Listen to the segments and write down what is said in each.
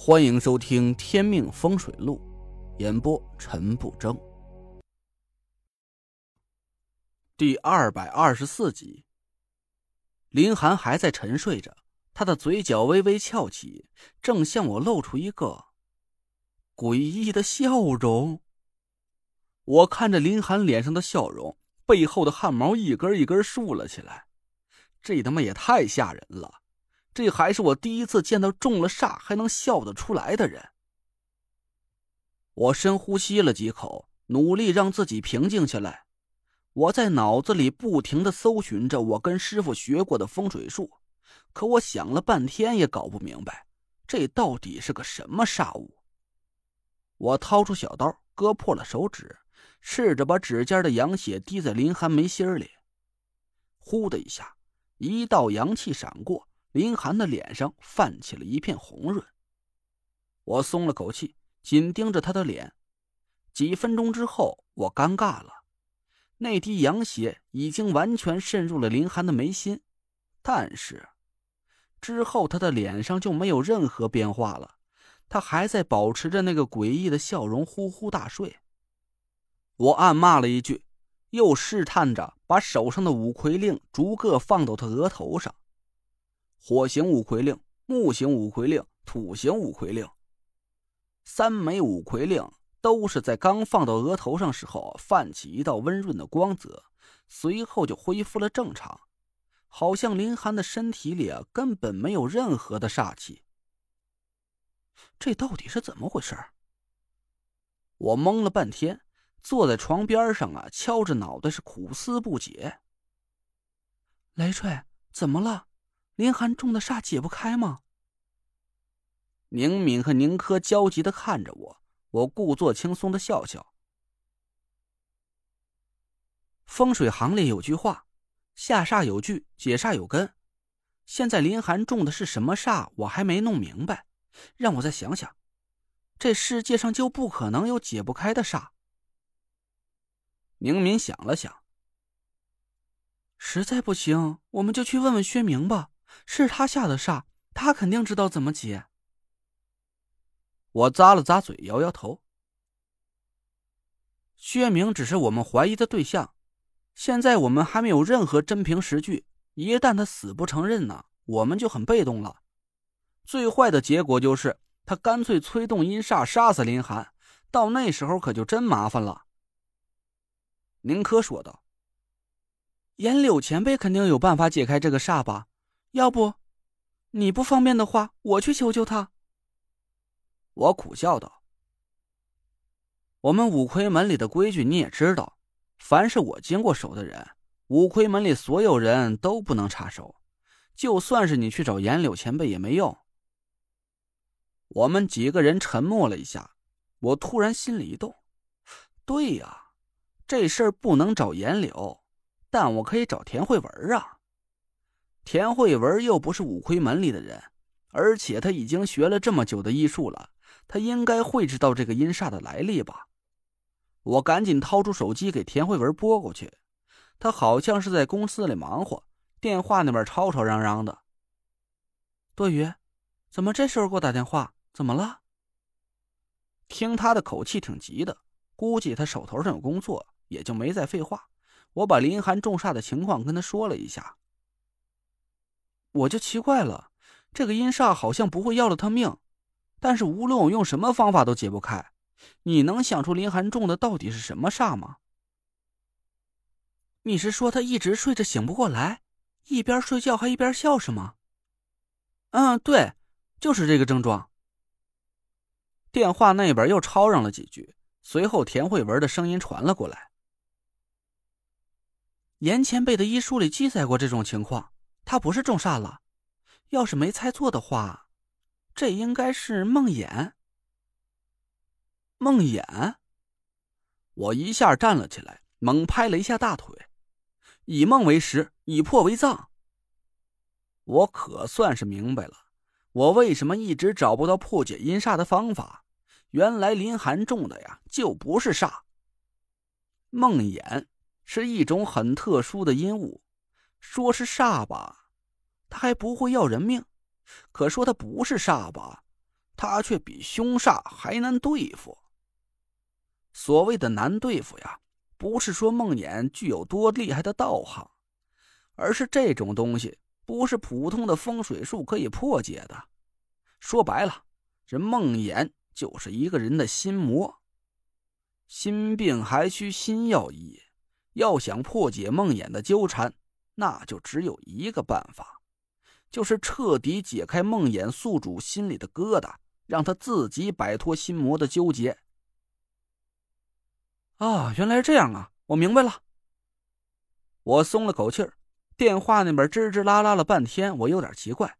欢迎收听《天命风水录》，演播陈不争。第二百二十四集，林寒还在沉睡着，他的嘴角微微翘起，正向我露出一个诡异的笑容。我看着林寒脸上的笑容，背后的汗毛一根一根竖了起来，这他妈也太吓人了！这还是我第一次见到中了煞还能笑得出来的人。我深呼吸了几口，努力让自己平静下来。我在脑子里不停的搜寻着我跟师傅学过的风水术，可我想了半天也搞不明白，这到底是个什么煞物。我掏出小刀，割破了手指，试着把指尖的阳血滴在林寒眉心里。呼的一下，一道阳气闪过。林寒的脸上泛起了一片红润，我松了口气，紧盯着他的脸。几分钟之后，我尴尬了，那滴羊血已经完全渗入了林寒的眉心，但是之后他的脸上就没有任何变化了，他还在保持着那个诡异的笑容，呼呼大睡。我暗骂了一句，又试探着把手上的五魁令逐个放到他额头上。火行五魁令、木行五魁令、土行五魁令，三枚五魁令都是在刚放到额头上时候泛起一道温润的光泽，随后就恢复了正常，好像林寒的身体里根本没有任何的煞气。这到底是怎么回事？我懵了半天，坐在床边上啊，敲着脑袋是苦思不解。雷锤，怎么了？林寒中的煞解不开吗？宁敏和宁珂焦急的看着我，我故作轻松的笑笑。风水行里有句话：“下煞有据，解煞有根。”现在林寒中的是什么煞，我还没弄明白，让我再想想。这世界上就不可能有解不开的煞。宁敏想了想，实在不行，我们就去问问薛明吧。是他下的煞，他肯定知道怎么解。我咂了咂嘴，摇摇头。薛明只是我们怀疑的对象，现在我们还没有任何真凭实据。一旦他死不承认呢，我们就很被动了。最坏的结果就是他干脆催动阴煞杀死林寒，到那时候可就真麻烦了。宁珂说道：“严柳前辈肯定有办法解开这个煞吧？”要不，你不方便的话，我去求求他。我苦笑道：“我们五魁门里的规矩你也知道，凡是我经过手的人，五魁门里所有人都不能插手。就算是你去找严柳前辈也没用。”我们几个人沉默了一下，我突然心里一动：“对呀，这事儿不能找严柳，但我可以找田慧文啊。”田慧文又不是五魁门里的人，而且他已经学了这么久的医术了，他应该会知道这个阴煞的来历吧？我赶紧掏出手机给田慧文拨过去，他好像是在公司里忙活，电话那边吵吵嚷嚷的。多余，怎么这时候给我打电话？怎么了？听他的口气挺急的，估计他手头上有工作，也就没再废话。我把林寒中煞的情况跟他说了一下。我就奇怪了，这个阴煞好像不会要了他命，但是无论我用什么方法都解不开。你能想出林寒中的到底是什么煞吗？你是说他一直睡着醒不过来，一边睡觉还一边笑是吗？嗯，对，就是这个症状。电话那边又吵嚷了几句，随后田慧文的声音传了过来：“严前辈的医书里记载过这种情况。”他不是中煞了，要是没猜错的话，这应该是梦魇。梦魇，我一下站了起来，猛拍了一下大腿，以梦为食，以破为藏。我可算是明白了，我为什么一直找不到破解阴煞的方法。原来林寒中的呀，就不是煞。梦魇是一种很特殊的阴物。说是煞吧，他还不会要人命；可说他不是煞吧，他却比凶煞还难对付。所谓的难对付呀，不是说梦魇具有多厉害的道行，而是这种东西不是普通的风水术可以破解的。说白了，这梦魇就是一个人的心魔。心病还需心药医，要想破解梦魇的纠缠，那就只有一个办法，就是彻底解开梦魇宿主心里的疙瘩，让他自己摆脱心魔的纠结。啊，原来是这样啊！我明白了。我松了口气儿。电话那边吱吱啦啦了半天，我有点奇怪。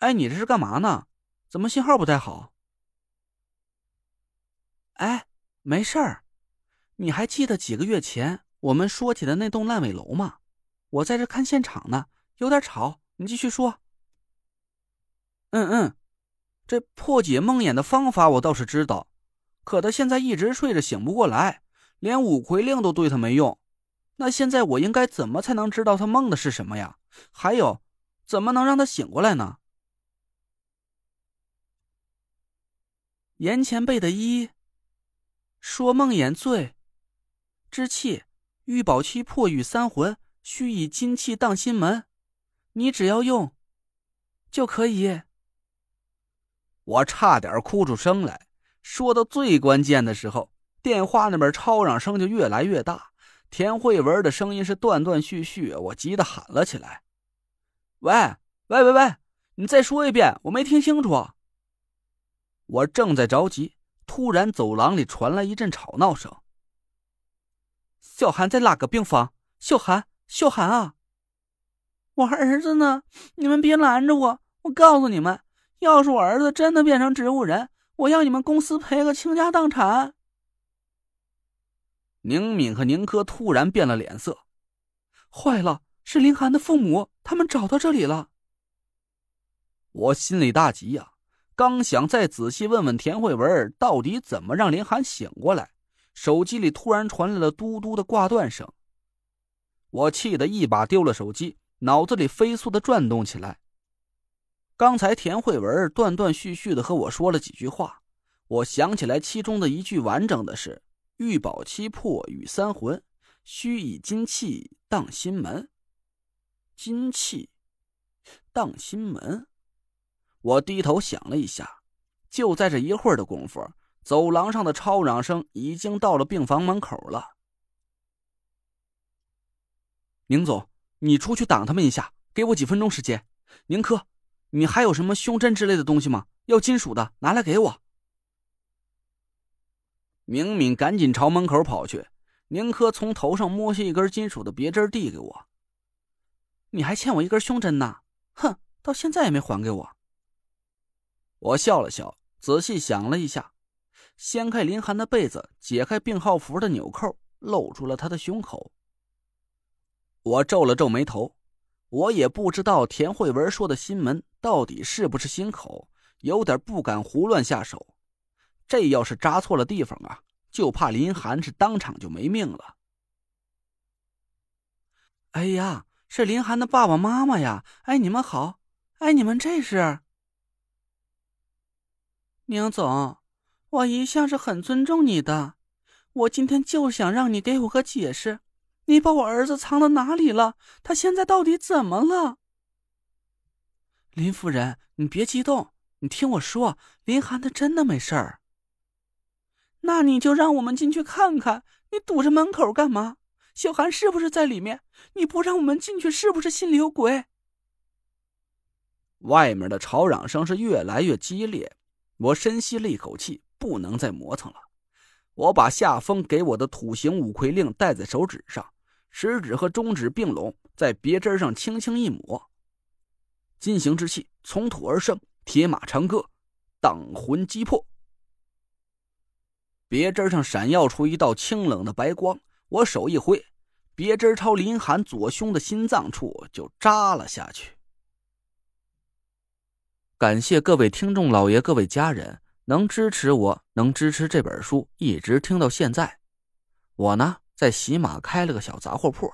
哎，你这是干嘛呢？怎么信号不太好？哎，没事儿。你还记得几个月前我们说起的那栋烂尾楼吗？我在这看现场呢，有点吵。你继续说。嗯嗯，这破解梦魇的方法我倒是知道。可他现在一直睡着，醒不过来，连五魁令都对他没用。那现在我应该怎么才能知道他梦的是什么呀？还有，怎么能让他醒过来呢？严前辈的一说梦魇醉之气，玉宝期破雨三魂，须以金气荡心门。你只要用，就可以。我差点哭出声来。说到最关键的时候，电话那边吵嚷声就越来越大，田慧文的声音是断断续续，我急得喊了起来：“喂，喂，喂，喂，你再说一遍，我没听清楚。”我正在着急，突然走廊里传来一阵吵闹声：“小韩在哪个病房？小韩，秀涵啊！我儿子呢？你们别拦着我！我告诉你们，要是我儿子真的变成植物人……”我要你们公司赔个倾家荡产！宁敏和宁珂突然变了脸色，坏了，是林寒的父母，他们找到这里了。我心里大急呀，刚想再仔细问问田慧文到底怎么让林寒醒过来，手机里突然传来了嘟嘟的挂断声。我气得一把丢了手机，脑子里飞速的转动起来。刚才田慧文断断续续的和我说了几句话，我想起来其中的一句完整的是“玉宝七破与三魂，须以金气荡心门”。金气荡心门，我低头想了一下，就在这一会儿的功夫，走廊上的吵嚷声已经到了病房门口了。宁总，你出去挡他们一下，给我几分钟时间。宁珂。你还有什么胸针之类的东西吗？要金属的，拿来给我。明敏赶紧朝门口跑去，宁珂从头上摸下一根金属的别针递给我。你还欠我一根胸针呢，哼，到现在也没还给我。我笑了笑，仔细想了一下，掀开林寒的被子，解开病号服的纽扣，露出了他的胸口。我皱了皱眉头。我也不知道田慧文说的心门到底是不是心口，有点不敢胡乱下手。这要是扎错了地方啊，就怕林寒是当场就没命了。哎呀，是林寒的爸爸妈妈呀！哎，你们好！哎，你们这是？宁总，我一向是很尊重你的，我今天就想让你给我个解释。你把我儿子藏到哪里了？他现在到底怎么了？林夫人，你别激动，你听我说，林寒他真的没事儿。那你就让我们进去看看。你堵着门口干嘛？小韩是不是在里面？你不让我们进去，是不是心里有鬼？外面的吵嚷声是越来越激烈，我深吸了一口气，不能再磨蹭了。我把夏风给我的土行五魁令戴在手指上，食指和中指并拢，在别针上轻轻一抹，金行之气从土而生，铁马长歌，荡魂击魄。别针上闪耀出一道清冷的白光，我手一挥，别针朝林寒左胸的心脏处就扎了下去。感谢各位听众老爷，各位家人。能支持我，能支持这本书一直听到现在。我呢，在喜马开了个小杂货铺，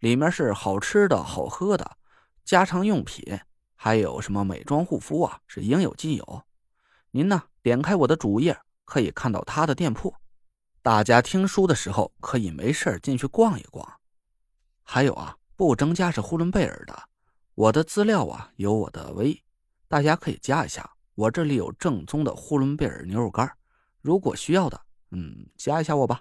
里面是好吃的好喝的，家常用品，还有什么美妆护肤啊，是应有尽有。您呢，点开我的主页，可以看到他的店铺。大家听书的时候可以没事进去逛一逛。还有啊，不争家是呼伦贝尔的，我的资料啊有我的微，大家可以加一下。我这里有正宗的呼伦贝尔牛肉干，如果需要的，嗯，加一下我吧。